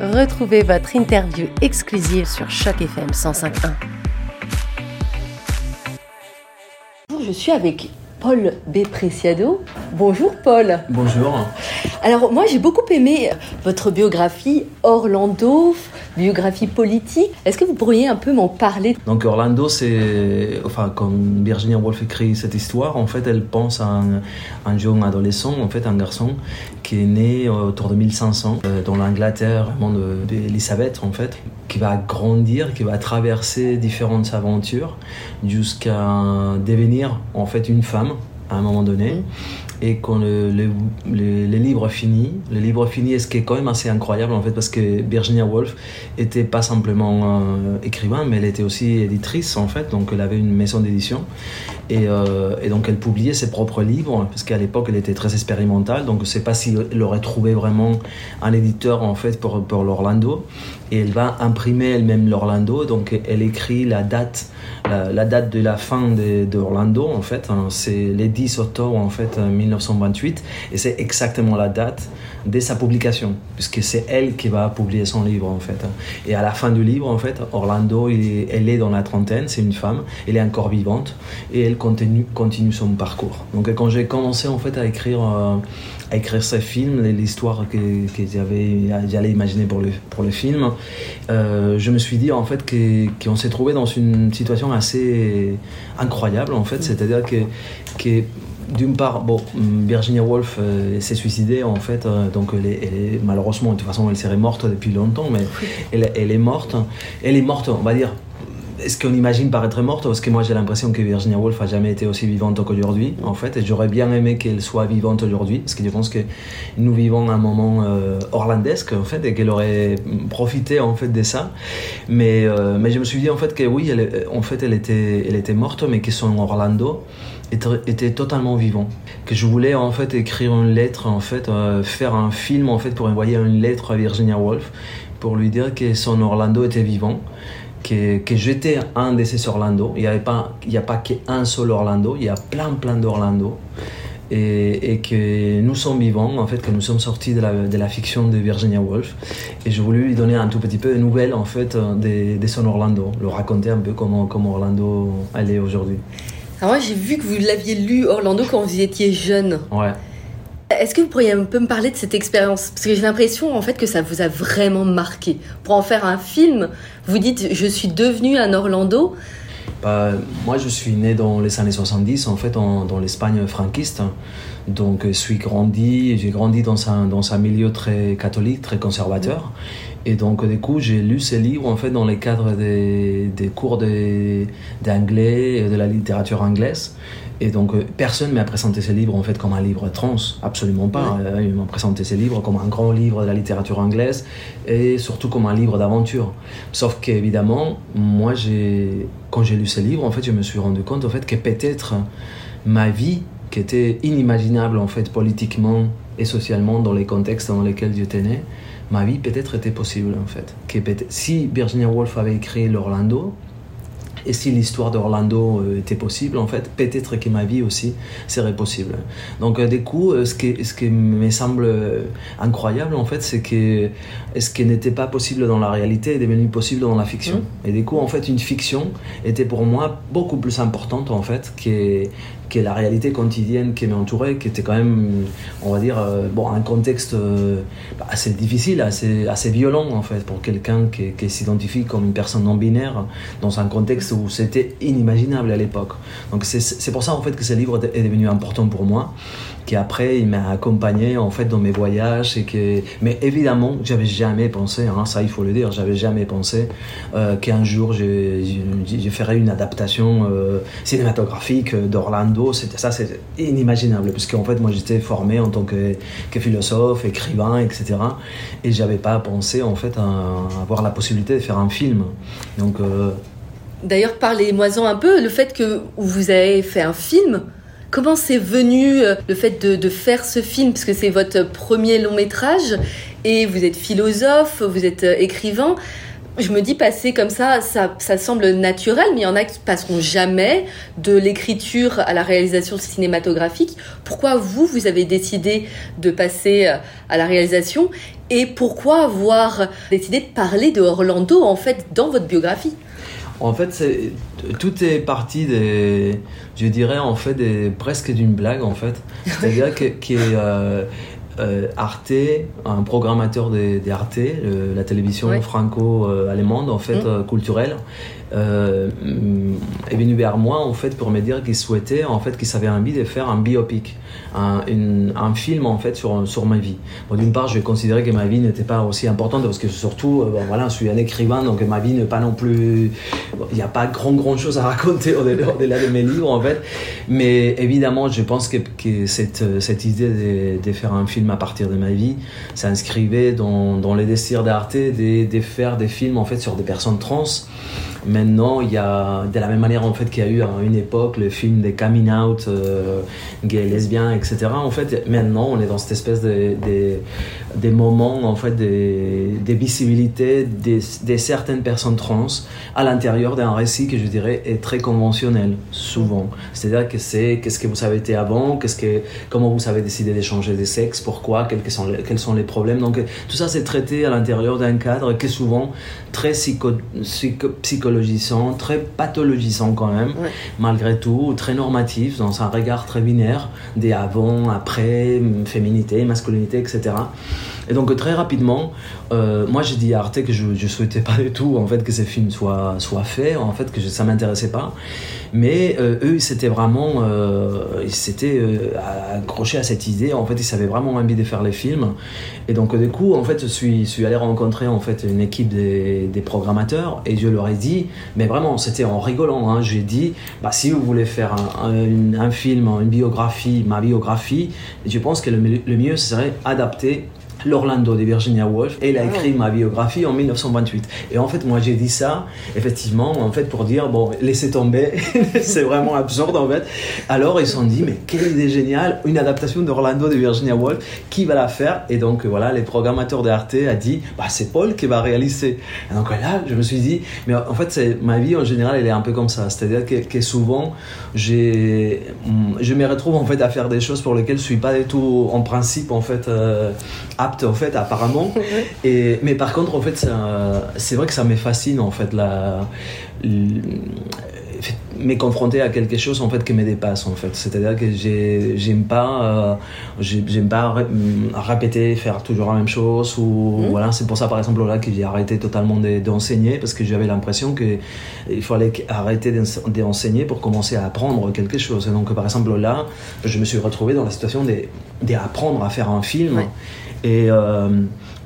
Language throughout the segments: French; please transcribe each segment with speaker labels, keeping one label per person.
Speaker 1: Retrouvez votre interview exclusive sur Choc FM 105.1. Je suis avec Paul B. Preciado. Bonjour Paul.
Speaker 2: Bonjour.
Speaker 1: Alors moi j'ai beaucoup aimé votre biographie Orlando, biographie politique. Est-ce que vous pourriez un peu m'en parler?
Speaker 2: Donc Orlando, c'est, enfin, quand Virginia Woolf écrit cette histoire, en fait, elle pense à un, jeune adolescent, en fait, un garçon qui est né autour de 1500 euh, dans l'Angleterre, d'Elisabeth, en fait, qui va grandir, qui va traverser différentes aventures jusqu'à devenir, en fait, une femme à un moment donné. Mmh et quand le, le, livre finit, le livre finit, ce qui est quand même assez incroyable en fait, parce que Virginia Woolf était pas simplement euh, écrivain, mais elle était aussi éditrice en fait, donc elle avait une maison d'édition. Et, euh, et, donc elle publiait ses propres livres, parce qu'à l'époque elle était très expérimentale, donc je sais pas si elle aurait trouvé vraiment un éditeur en fait pour, pour l'Orlando, et elle va imprimer elle-même l'Orlando, donc elle écrit la date la, date de la fin d'Orlando, en fait, hein, c'est le 10 octobre en fait, 1928, et c'est exactement la date de sa publication, puisque c'est elle qui va publier son livre, en fait. Hein. Et à la fin du livre, en fait, Orlando, elle est dans la trentaine, c'est une femme, elle est encore vivante, et elle continue, son parcours. Donc quand j'ai commencé, en fait, à écrire... Euh, à écrire ce film, l'histoire que, que j'allais imaginer pour le, film, euh, je me suis dit en fait qu'on s'est trouvé dans une situation assez incroyable en fait, c'est-à-dire que d'une part, bon, Virginia Woolf euh, s'est suicidée en fait, euh, donc elle est, malheureusement, de toute façon, elle serait morte depuis longtemps, mais elle, elle, est morte. Elle est morte, on va dire, est-ce qu'on imagine paraître morte Parce que moi j'ai l'impression que Virginia Woolf a jamais été aussi vivante qu'aujourd'hui, en fait, j'aurais bien aimé qu'elle soit vivante aujourd'hui, parce que je pense que nous vivons un moment euh, orlandesque, en fait, et qu'elle aurait profité en fait de ça. Mais, euh, mais je me suis dit en fait que oui, elle, en fait, elle était, elle était morte, mais que son Orlando était, était totalement vivant. Que je voulais en fait écrire une lettre, en fait, euh, faire un film en fait pour envoyer une lettre à Virginia Woolf pour lui dire que son Orlando était vivant que, que j'étais un de ces Orlando. Il n'y a pas, qu'un seul Orlando, il y a plein, plein d'Orlando. Et, et, que nous sommes vivants, en fait, que nous sommes sortis de la, de la, fiction de Virginia Woolf. Et je voulais lui donner un tout petit peu de nouvelles, en fait, de, de son Orlando, le raconter un peu comment, comment Orlando allait aujourd'hui.
Speaker 1: Alors moi, j'ai vu que vous l'aviez lu, Orlando, quand vous étiez jeune.
Speaker 2: Ouais.
Speaker 1: Est-ce que vous pourriez un peu me parler de cette expérience? Parce que j'ai l'impression en fait que ça vous a vraiment marqué. Pour en faire un film, vous dites je suis devenu un Orlando.
Speaker 2: Bah, moi je suis né dans les années 70 en fait dans l'Espagne franquiste. Donc je suis grandi, j'ai grandi dans un, dans un milieu très catholique, très conservateur. Et donc du coup j'ai lu ces livres en fait dans les cadres des, des cours d'anglais et de la littérature anglaise. Et donc, euh, personne ne m'a présenté ce livre en fait comme un livre trans, absolument pas. Euh, il m'a présenté ce livre comme un grand livre de la littérature anglaise et surtout comme un livre d'aventure. Sauf qu'évidemment, moi, quand j'ai lu ce livre, en fait, je me suis rendu compte en fait que peut-être ma vie, qui était inimaginable en fait politiquement et socialement dans les contextes dans lesquels j'étais né, ma vie peut-être était possible en fait. Si Virginia Woolf avait écrit l'Orlando, et si l'histoire d'Orlando euh, était possible, en fait, peut-être que ma vie aussi serait possible. Donc, euh, du coup, euh, ce qui, ce qui me semble incroyable, en fait, c'est que ce qui n'était pas possible dans la réalité est devenu possible dans la fiction. Mmh. Et du coup, en fait, une fiction était pour moi beaucoup plus importante, en fait, que, que la réalité quotidienne qui m'entourait, qui était quand même, on va dire, bon, un contexte assez difficile, assez, assez violent, en fait, pour quelqu'un qui, qui s'identifie comme une personne non binaire dans un contexte où c'était inimaginable à l'époque. Donc c'est pour ça en fait que ce livre est devenu important pour moi, qui après il m'a accompagné en fait dans mes voyages et que mais évidemment j'avais jamais pensé, hein, ça il faut le dire, j'avais jamais pensé euh, qu'un jour je, je, ferais une adaptation euh, cinématographique d'Orlando. Ça, c'est inimaginable puisque en fait moi j'étais formé en tant que, philosophe, écrivain, etc. Et j'avais pas pensé en fait à, avoir la possibilité de faire un film. Donc euh,
Speaker 1: D'ailleurs, parlez-moi-en un peu, le fait que vous avez fait un film, comment c'est venu euh, le fait de, faire ce film Parce que c'est votre premier long métrage et vous êtes philosophe, vous êtes euh, écrivain. Je me dis passer comme ça, ça, ça semble naturel, mais il y en a qui passeront jamais de l'écriture à la réalisation cinématographique. Pourquoi vous, vous avez décidé de passer euh, à la réalisation? Et pourquoi avoir décidé de parler de Orlando en fait dans votre biographie?
Speaker 2: En fait, tout est parti des, je dirais en fait des, presque d'une blague en fait. C'est-à-dire que, que euh, euh, Arte, un programmateur d'Arte, la télévision franco-allemande en fait mmh. culturelle, euh, est venu vers moi en fait pour me dire qu'il souhaitait en fait qu'il avait envie de faire un biopic, un, un film en fait sur, sur ma vie. Bon, D'une part, je considérais que ma vie n'était pas aussi importante parce que surtout, euh, voilà, je suis un écrivain donc ma vie n'est pas non plus, il n'y a pas grand grand chose à raconter au-delà de mes livres en fait. Mais évidemment, je pense que, cette, cette idée de, faire un film à partir de ma vie s'inscrivait dans, dans les désirs d'Arte de, de faire des films en fait sur des personnes trans. Maintenant, il y a, de la même manière en fait qu'il y a eu à une époque le film des coming out euh, gays, lesbiens, etc. En fait, maintenant, on est dans cette espèce de, des moments en fait des, des visibilités de, certaines personnes trans à l'intérieur d'un récit que je dirais est très conventionnel souvent. C'est-à-dire que c'est qu'est-ce que vous avez été avant, qu'est-ce que comment vous avez décidé d'échanger de sexe, pourquoi, quels sont les, quels sont les problèmes. Donc tout ça c'est traité à l'intérieur d'un cadre qui est souvent très psycho, très pathologisant quand même, malgré tout, très normatif dans un regard très binaire des avant, après, féminité, masculinité, etc. Et donc très rapidement, euh, moi j'ai dit à Arte que je ne souhaitais pas du tout en fait que ces films soient, faits, en fait que je, ça m'intéressait pas. Mais euh, eux, c'était vraiment, euh, ils s'étaient accrochés à cette idée. En fait, ils avaient vraiment envie de faire les films. Et donc du coup, en fait, je suis, allé rencontrer en fait une équipe des, des programmateurs et je leur ai dit, mais vraiment, c'était en rigolant. Hein, j'ai dit, bah si vous voulez faire un, un, film, une biographie, ma biographie, je pense que le, le mieux serait adapter l'Orlando de Virginia Woolf et elle a ah. écrit ma biographie en 1928. Et en fait, moi j'ai dit ça, effectivement, en fait, pour dire, bon, laissez tomber, c'est vraiment absurde en fait. Alors ils se sont dit, mais quelle idée géniale, une adaptation d'Orlando de Virginia Woolf, qui va la faire? Et donc voilà, les programmateurs d'Arte a dit, bah, c'est Paul qui va réaliser. Et donc là, je me suis dit, mais en fait, c'est, ma vie en général, elle est un peu comme ça. C'est-à-dire que, souvent, j'ai, je me retrouve en fait à faire des choses pour lesquelles je suis pas du tout, en principe, en fait, euh, en fait apparemment. Et mais par contre en fait c'est vrai que ça me fascine en fait la, me confronter à quelque chose en fait qui me dépasse en fait. C'est à dire que j'aime pas euh, j'aime pas répéter faire toujours la même chose ou mmh. voilà. C'est pour ça par exemple là que j'ai arrêté totalement d'enseigner parce que j'avais l'impression que il fallait arrêter d'enseigner pour commencer à apprendre quelque chose. Et donc par exemple là je me suis retrouvé dans la situation d'apprendre à faire un film et, euh,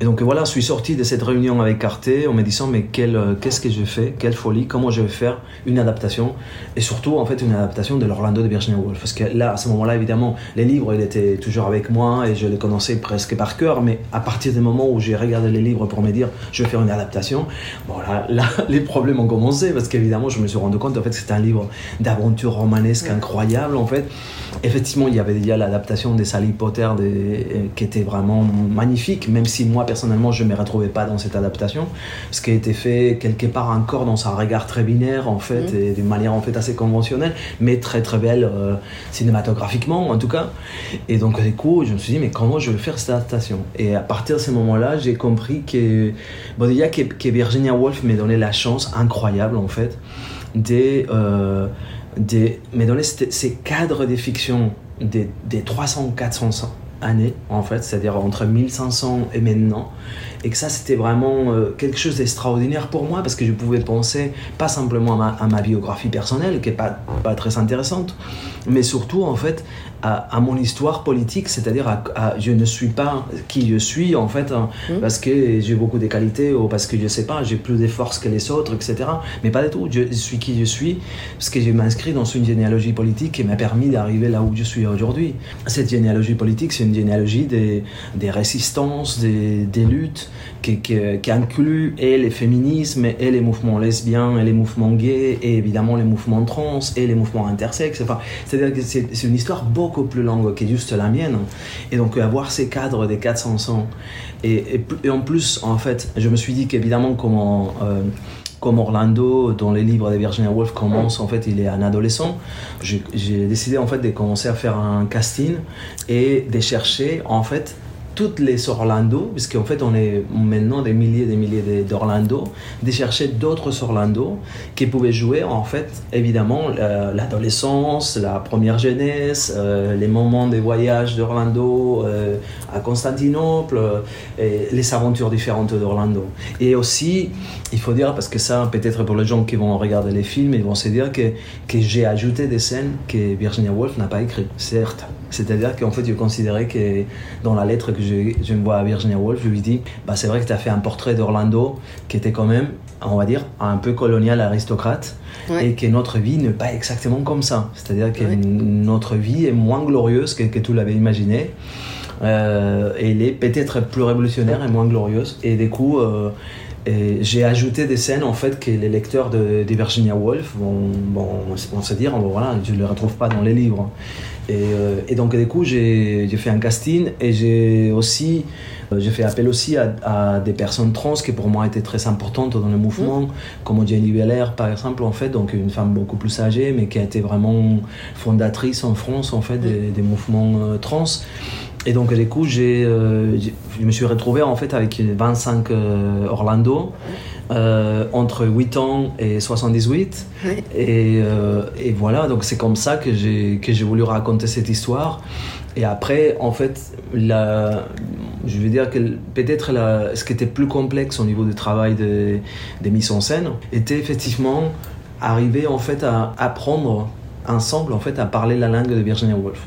Speaker 2: et, donc voilà, je suis sorti de cette réunion avec Arte en me disant mais euh, qu'est-ce que je fais, quelle folie, comment je vais faire une adaptation? Et surtout en fait une adaptation de l'Orlando de Virginia Woolf. Parce que là, à ce moment-là, évidemment, les livres, ils étaient toujours avec moi et je les connaissais presque par cœur, mais à partir du moment où j'ai regardé les livres pour me dire je vais faire une adaptation, bon là, les problèmes ont commencé. Parce qu'évidemment, je me suis rendu compte en fait que c'était un livre d'aventure romanesque incroyable en fait. Effectivement, il y avait déjà l'adaptation des Sally Potter des, qui était vraiment magnifique, même si moi personnellement je ne me retrouvais pas dans cette adaptation. Ce qui a été fait quelque part encore dans un regard très binaire en fait, mm. et d'une manière en fait assez conventionnelle, mais très très belle euh, cinématographiquement en tout cas. Et donc du coup, je me suis dit, mais comment je vais faire cette adaptation? Et à partir de ce moment-là, j'ai compris que, bon, déjà que, que, Virginia Woolf m'a donné la chance incroyable en fait de. Euh, mais donner ces cadres de fiction des, des 300-400 années, en fait, c'est-à-dire entre 1500 et maintenant, et que ça, c'était vraiment euh, quelque chose d'extraordinaire pour moi, parce que je pouvais penser pas simplement à ma, biographie personnelle, qui est pas, pas très intéressante, mais surtout, en fait, à, mon histoire politique, c'est-à-dire à, je ne suis pas qui je suis en fait hein, mmh. parce que j'ai beaucoup de qualités ou parce que je sais pas, j'ai plus de forces que les autres, etc. Mais pas du tout, je suis qui je suis parce que je m'inscris dans une généalogie politique qui m'a permis d'arriver là où je suis aujourd'hui. Cette généalogie politique, c'est une généalogie des, des résistances, des, des luttes qui, qui, qui, inclut et les féminismes et les mouvements lesbiens et les mouvements gays et évidemment les mouvements trans et les mouvements intersexes. Enfin, c'est-à-dire que c'est une histoire beaucoup beaucoup plus longue que juste la mienne. Et donc avoir ces cadres des 400 ans. Et, en plus, en fait, je me suis dit qu'évidemment. Euh, comme Orlando dans les livres de Virginia Woolf commence en fait il est un adolescent j'ai décidé en fait de commencer à faire un casting et de chercher en fait toutes les Orlando, puisqu'en fait on est maintenant des milliers et des milliers d'Orlando, de chercher d'autres Orlando qui pouvaient jouer en fait évidemment l'adolescence, la première jeunesse, euh, les moments des voyages d'Orlando euh, à Constantinople, euh, les aventures différentes d'Orlando. Et aussi, il faut dire, parce que ça peut-être pour les gens qui vont regarder les films, ils vont se dire que j'ai ajouté des scènes que Virginia Woolf n'a pas écrites, certes. C'est-à-dire qu'en fait, je considérais que dans la lettre que je, je me vois à Virginia Woolf, je lui dis bah, c'est vrai que tu as fait un portrait d'Orlando qui était quand même, on va dire, un peu colonial aristocrate et que notre vie n'est pas exactement comme ça. C'est-à-dire que notre vie est moins glorieuse que, que tu l'avais imaginé. Euh, et elle est peut-être plus révolutionnaire et moins glorieuse. Et du coup, euh, j'ai ajouté des scènes en fait que les lecteurs de, Virginia Woolf vont, vont, se dire voilà, je ne les retrouve pas dans les livres. Euh, et, donc, du coup, j'ai fait un casting et j'ai aussi euh, j'ai fait appel aussi à, des personnes trans qui pour moi étaient très importantes dans le mouvement, mmh. comme Jenny Belair par exemple, en fait, donc une femme beaucoup plus âgée, mais qui a été vraiment fondatrice en France en fait des, mmh. mouvements euh, trans. Et donc, du coup, j'ai, je me suis retrouvé en fait avec 25 Orlando. Euh, entre 8 ans et 78. Et, euh, et, voilà, donc c'est comme ça que j'ai, que j'ai voulu raconter cette histoire. Et après, en fait, la, je veux dire que peut-être la, ce qui était plus complexe au niveau du travail des de mise en scène était effectivement arriver en fait à apprendre ensemble en fait à parler la langue de Virginia Woolf.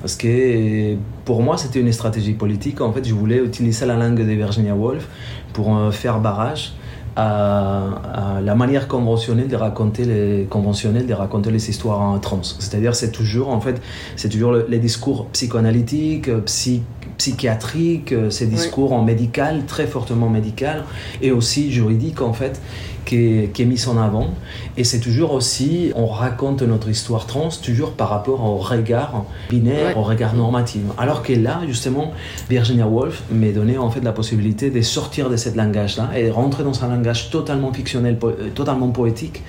Speaker 2: Parce que pour moi, c'était une stratégie politique. En fait, je voulais utiliser la langue de Virginia Woolf pour euh, faire barrage à, la manière conventionnelle de raconter les de raconter les histoires en trans. C'est-à-dire c'est toujours en fait c'est toujours les discours psychanalytiques, psy, psychiatriques, ces discours en médical très fortement médical et aussi juridique en fait qui est, qui mise en avant. Et c'est toujours aussi, on raconte notre histoire trans toujours par rapport au regard binaire, au regard normatif. Alors que là, justement, Virginia Woolf m'a donné en fait la possibilité de sortir de ce langage-là et rentrer dans un langage totalement fictionnel, euh, totalement poétique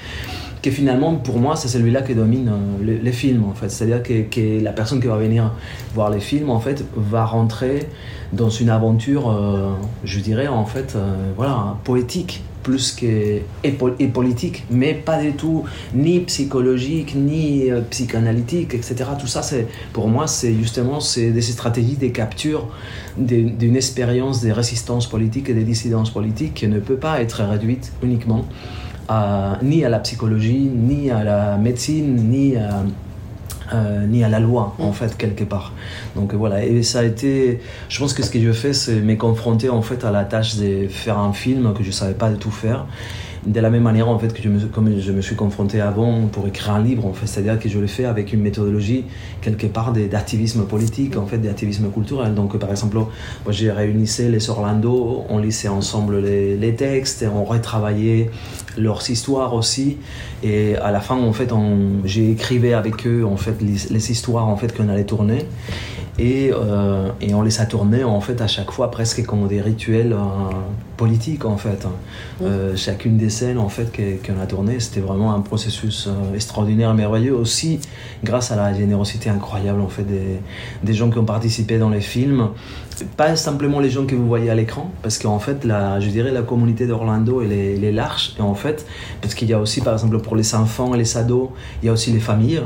Speaker 2: que finalement pour moi c'est celui-là qui domine euh, les, films en fait c'est à dire que, la personne qui va venir voir les films en fait va rentrer dans une aventure euh, je dirais en fait voilà poétique plus que et, politique, mais pas du tout ni psychologique, ni euh, psychanalytique, etc. Tout ça, c'est pour moi, c'est justement c'est des stratégies de capture d'une expérience de résistance politique et de dissidence politique qui ne peut pas être réduite uniquement à, ni à la psychologie, ni à la médecine, ni à euh, ni à la loi, en mm. fait, quelque part. Donc voilà, et ça a été. Je pense que ce que je fais, c'est me confronter en fait à la tâche de faire un film que je savais pas du tout faire de la même manière en fait que je me, comme je me suis confronté avant pour écrire un livre en fait c'est à dire que je l'ai fait avec une méthodologie quelque part d'activisme politique en fait d'activisme culturel. Donc par exemple moi j'ai réunissé les Orlando on lisait ensemble les, les textes et on retravaillait leurs histoires aussi. Et à la fin en fait j'ai écrivé avec eux en fait les, les histoires en fait qu'on allait tourner et, euh, et, on les a tournés en fait à chaque fois presque comme des rituels euh, politiques en fait. Euh, chacune des scènes en fait qu'on a tournées, c'était vraiment un processus extraordinaire, merveilleux aussi grâce à la générosité incroyable en fait des, des, gens qui ont participé dans les films. Pas simplement les gens que vous voyez à l'écran, parce qu'en fait, la, je dirais la communauté d'Orlando, elle, elle, est large, et en fait, parce qu'il y a aussi, par exemple, pour les enfants et les ados, il y a aussi les familles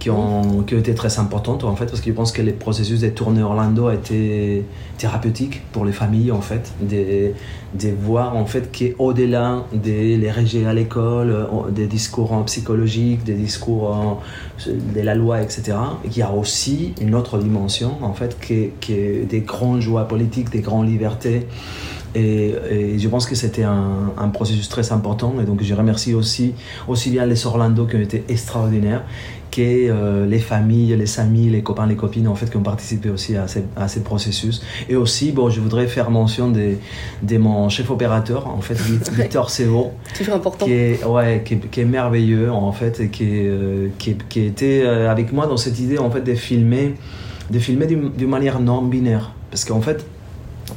Speaker 2: qui ont, qui été très importantes en fait parce que je pense que les processus des tournées Orlando a été thérapeutique pour les familles en fait de, de voir en fait qu'au-delà des les régés à l'école euh, des discours psychologiques des discours de la loi etc il y a aussi une autre dimension en fait qui est des grandes joies politiques des grandes libertés et, je pense que c'était un, un, processus très important. Et donc, je remercie aussi, aussi bien les Orlando qui ont été extraordinaires que euh, les familles, les amis, les copains, les copines en fait qui ont participé aussi à ces, à ces processus. Et aussi, bon, je voudrais faire mention de, de mon chef opérateur, en fait, Victor Sevo.
Speaker 1: Toujours important.
Speaker 2: Qui est, ouais, qui est, qui est merveilleux en fait et qui, est, euh, qui, est- qui était euh, avec moi dans cette idée en fait de filmer, de filmer d'une manière non binaire. Parce qu'en fait,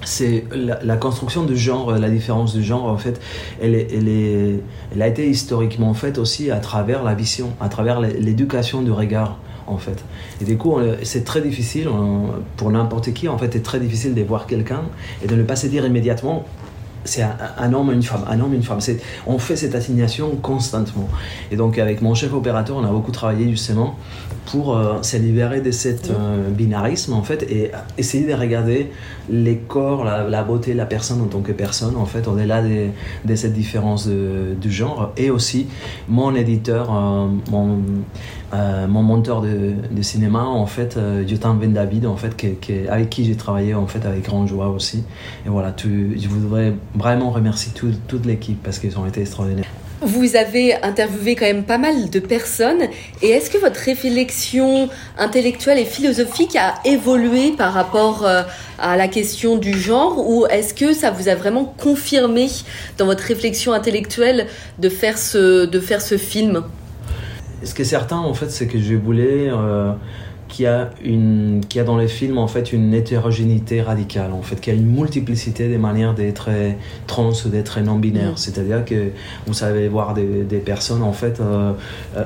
Speaker 2: c'est la, construction du genre, la différence du genre, en fait, elle, est, elle, est, elle a été historiquement faite aussi à travers la vision, à travers l'é- l'éducation du regard, en fait. Et du coup, c'est très difficile, pour n'importe qui, en fait, c'est très difficile de voir quelqu'un et de ne pas se dire immédiatement c'est un, homme, une femme, un homme, une femme. On fait cette assignation constamment. Et donc, avec mon chef opérateur, on a beaucoup travaillé justement pour euh, se libérer de cet euh, binarisme, en fait, et essayer de regarder les corps, la, beauté, la personne en tant que personne, en fait, au-delà de, cette différence du genre. Et aussi, mon éditeur, euh, mon, euh, mon monteur de, cinéma, en fait, euh, Jotan Ben David, en fait, avec qui j'ai travaillé, en fait, avec grande joie aussi. Et voilà, je voudrais vraiment remercier tout- toute l'équipe parce qu'ils ont été extraordinaires.
Speaker 1: Vous avez interviewé quand même pas mal de personnes. Et est-ce que votre réflexion intellectuelle et philosophique a évolué par rapport euh, à la question du genre Ou est-ce que ça vous a vraiment confirmé dans votre réflexion intellectuelle de faire ce film?
Speaker 2: Ce qui est certain, en fait, c'est que je voulais euh, qu'il y, a une- qu'il y a dans les films, en fait, une hétérogénéité radicale, en fait, qu'il y a une multiplicité des manières d'être trans ou d'être non-binaire.
Speaker 1: Mm.
Speaker 2: C'est-à-dire que vous savez voir des, des personnes, en fait, euh, euh,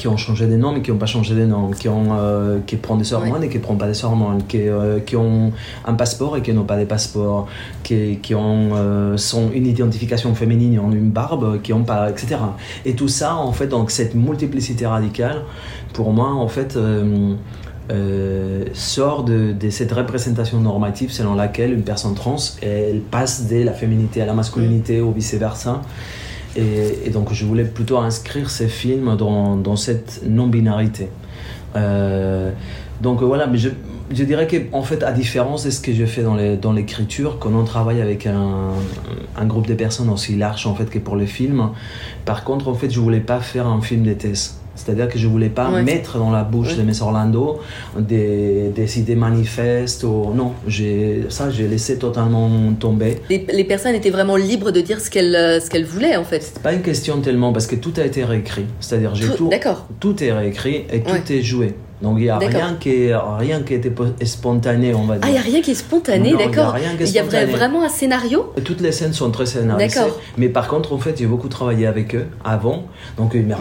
Speaker 2: qui ont changé de nom mais qui n'ont pas changé de nom, qui, ont, euh, qui prennent des hormones et qui ne prennent pas des hormones, qui, euh, qui ont un passeport et qui n'ont pas de passeport, qui, qui ont euh, sont une identification féminine et ont une barbe, qui n'ont pas, etc. Et tout ça, en fait, donc cette multiplicité radicale, pour moi, en fait, sort de, de cette représentation normative selon laquelle une personne trans, elle passe de la féminité à la masculinité ou vice-versa. Et, donc je voulais plutôt inscrire ces films dans, cette non-binarité. Euh, donc voilà, mais je, je dirais que en fait, à différence de ce que je fais dans l'écriture, quand on travaille avec un, groupe de personnes aussi large en fait que pour les films, par contre, en fait, je voulais pas faire un film de. C'est-à-dire que je voulais pas
Speaker 1: Ouais.
Speaker 2: mettre dans la bouche
Speaker 1: Ouais.
Speaker 2: de Miss Orlando des, des idées manifestes. Ou... Non, ça, j'ai laissé totalement tomber.
Speaker 1: les, les personnes étaient vraiment libres de dire ce qu'elles euh, qu'elles voulaient en fait.
Speaker 2: C'est pas une question tellement parce que tout a été réécrit. C'est-à-dire j'ai
Speaker 1: Tout-
Speaker 2: tout,
Speaker 1: D'accord.
Speaker 2: tout est réécrit et tout
Speaker 1: Ouais.
Speaker 2: est joué. Donc il y a rien qui est rien qui était po- spontané, on va dire.
Speaker 1: Ah, il n'y a rien qui est spontané, d'accord. Il y a vraiment un scénario
Speaker 2: Toutes les scènes sont très scénarisées. Mais par contre, en fait, j'ai beaucoup travaillé avec eux avant. Donc, ils m'ont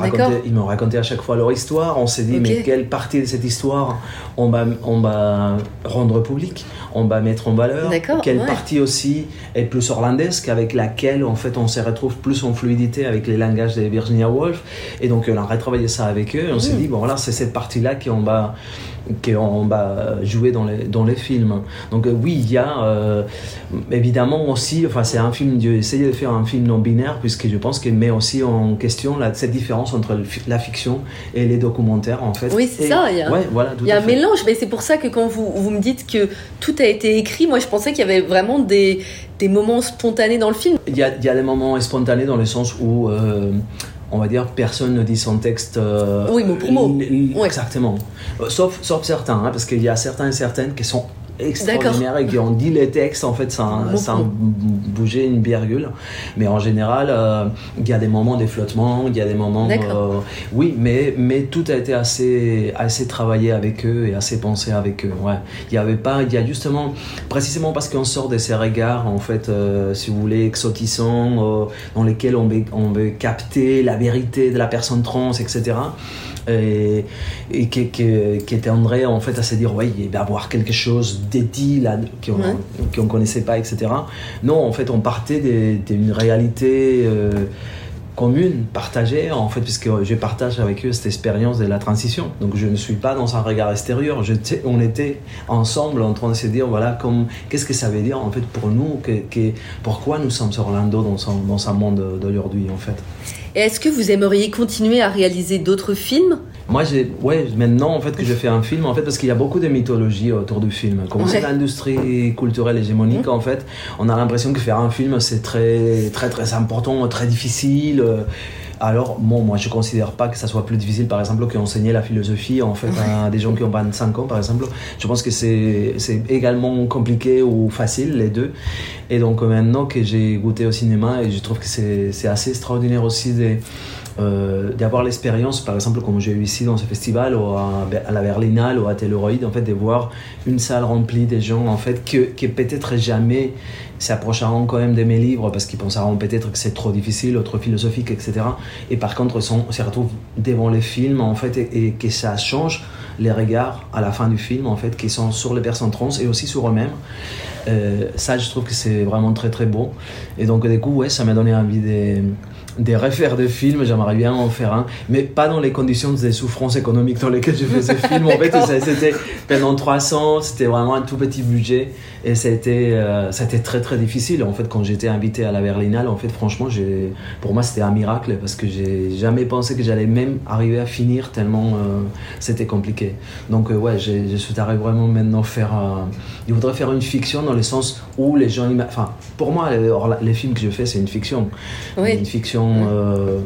Speaker 2: raconté, ils à chaque fois leur histoire. On s'est dit, mais quelle partie de cette histoire on va, on va rendre publique On va mettre en valeur Quelle
Speaker 1: ouais.
Speaker 2: partie aussi est plus orlandesque, avec laquelle, en fait, on se retrouve plus en fluidité avec les langages de Virginia Woolf. Et donc, on a retravaillé ça avec eux. Et on s'est
Speaker 1: Mm.
Speaker 2: dit, bon, là, c'est cette partie-là qu'on va qu'on va jouer dans les, dans les films. Donc euh, oui, il y a euh, évidemment aussi, enfin c'est un film, j'ai essayé de faire un film non binaire puisque je pense qu'il met aussi en question la, cette différence entre le la fiction et les documentaires en fait.
Speaker 1: Oui, c'est ça, il y a-
Speaker 2: ouais, voilà,
Speaker 1: Il y a un
Speaker 2: fait.
Speaker 1: mélange, mais c'est pour ça que quand vous, vous me dites que tout a été écrit, moi je pensais qu'il y avait vraiment des, des moments spontanés dans le film.
Speaker 2: Il y, a, il y a des moments spontanés dans le sens où, euh, on va dire, personne ne dit son texte. euh,
Speaker 1: Oui, mot pour mot.
Speaker 2: Exactement. Euh, Sauf, sauf certains, hein, parce qu'il y a certains et certaines qui sont extraordinaires et qui ont dit les textes en fait sans,
Speaker 1: pour
Speaker 2: sans bouger une virgule. Mais en général, euh, il y a des moments de flottement, il y a des moments. Euh, oui, mais, mais tout a été assez, assez travaillé avec eux et assez pensé avec eux. Ouais. Il y avait pas, il y a justement, précisément parce qu'on sort de ces regards, en fait, euh, si vous voulez, exotisants, euh, dans lesquels on veut, on veut capter la vérité de la personne trans, etc. Et, et qui, qui, qui tendrait en fait à se dire, ouais, il va y avoir quelque chose d'édit là qu'on
Speaker 1: Ouais.
Speaker 2: qu'on connaissait pas, etc. Non, en fait, on partait d'une réalité euh, commune, partagée, en fait, puisque je partage avec eux cette expérience de la transition. Donc, je ne suis pas dans un regard extérieur. On était ensemble en train de se dire, voilà, qu'est-ce que ça veut dire, en fait, pour nous, que, pourquoi nous sommes Orlando dans un, dans monde d'aujourd'hui, en fait.
Speaker 1: Est-ce que vous aimeriez continuer à réaliser d'autres films
Speaker 2: Moi, j'ai, ouais, maintenant en fait que je fais un film, en fait, parce qu'il y a beaucoup de mythologie autour du film. Comme c'est l'industrie culturelle hégémonique, en fait, on a l'impression que faire un film c'est très, très, très important, très difficile. Alors, bon, moi, je considère pas que ça soit plus difficile, par exemple, qu'enseigner la philosophie, en fait, à des gens qui ont 25 ans, par exemple. Je pense que c'est également compliqué ou facile, les deux. Et donc, maintenant que j'ai goûté au cinéma, et je trouve que c'est assez extraordinaire aussi de euh, d'avoir l'expérience, par exemple, comme j'ai eu ici dans ce festival, ou à, la Berlinale ou à Telleroid, en fait, de voir une salle remplie de gens, en fait, que, peut-être jamais s'approcheront quand même de mes livres parce qu'ils penseront peut-être que c'est trop difficile, trop philosophique, etc. Et par contre, on se retrouve devant les films, en fait, et, que ça change les regards à la fin du film, en fait, qui sont sur les personnes trans et aussi sur eux-mêmes. Euh, ça, je trouve que c'est vraiment très, très beau. Et donc, du coup, ouais, ça m'a donné envie de des refaire des films, j'aimerais bien en faire un, mais pas dans les conditions des souffrances économiques dans lesquelles je faisais ces films. En fait, c'était pendant 300, c'était vraiment un tout petit budget et c'était euh, très très difficile. En fait, quand j'étais invité à la Berlinale, en fait, franchement, pour moi, c'était un miracle parce que j'ai jamais pensé que j'allais même arriver à finir tellement euh, c'était compliqué. Donc, euh, ouais, je arrivé vraiment maintenant faire. il voudrait faire une fiction dans le sens où les gens. Enfin, pour moi, les, les films que je fais, c'est une fiction. Oui. Une fiction euh,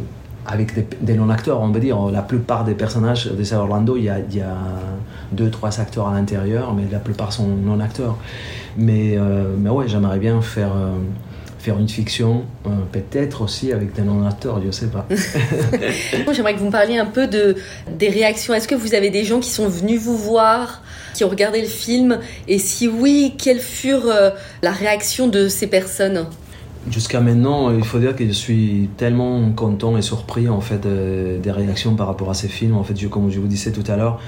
Speaker 2: avec des, non-acteurs, on peut dire. La plupart des personnages de Orlando, il y a, y a deux, trois acteurs à l'intérieur, mais la plupart sont non-acteurs. Mais, euh, mais ouais, j'aimerais bien faire, euh, faire une fiction, peut-être aussi avec des non-acteurs, je sais pas.
Speaker 1: j'aimerais que vous me parliez un peu de, des réactions. Est-ce que vous avez des gens qui sont venus vous voir qui ont regardé le film? Et si oui, quelle furent la réaction de ces personnes?
Speaker 2: Jusqu'à maintenant, il faut dire que je suis tellement content et surpris en fait des réactions par rapport à ces films. En fait, comme je vous disais tout à l'heure,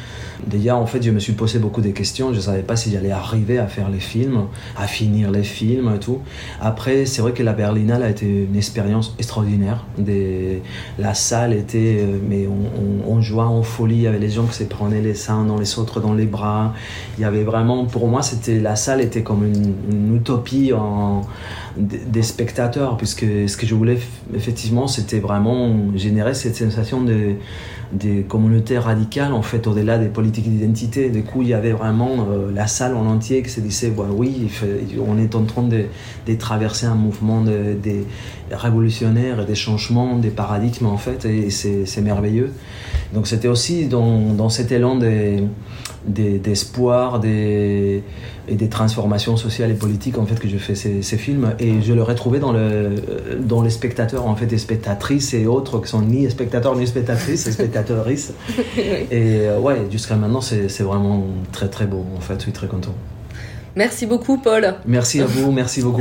Speaker 2: déjà en fait, je me suis posé beaucoup de questions. Je savais pas si j'allais arriver à faire les films, à finir les films et tout. Après, c'est vrai que la Berlinale a été une expérience extraordinaire. La salle était, euh, mais on, jouait en folie. Il y avait les gens qui se prenaient les seins dans les autres dans les bras. Il y avait vraiment, pour moi, c'était la salle était comme une, une utopie en des spectateurs, puisque ce que je voulais effectivement, c'était vraiment générer cette sensation de, des communautés radicales, en fait, au-delà des politiques d'identité. Du coup, il y avait vraiment euh, la salle en entier qui se disait, bah, oui, on est en train de, de traverser un mouvement de, des révolutionnaires, des changements, des paradigmes, en fait, et c'est merveilleux. Donc c'était aussi dans, cet élan d'espoir, des, et des transformations sociales et politiques en fait que je fais ces, ces films et je le dans le dans les spectateurs en fait des spectatrices et autres qui sont ni spectateurs ni spectatrices spectatrices. Et euh, ouais jusqu'à maintenant c'est vraiment très très beau en fait je suis très content.
Speaker 1: Merci beaucoup Paul.
Speaker 2: Merci à vous merci beaucoup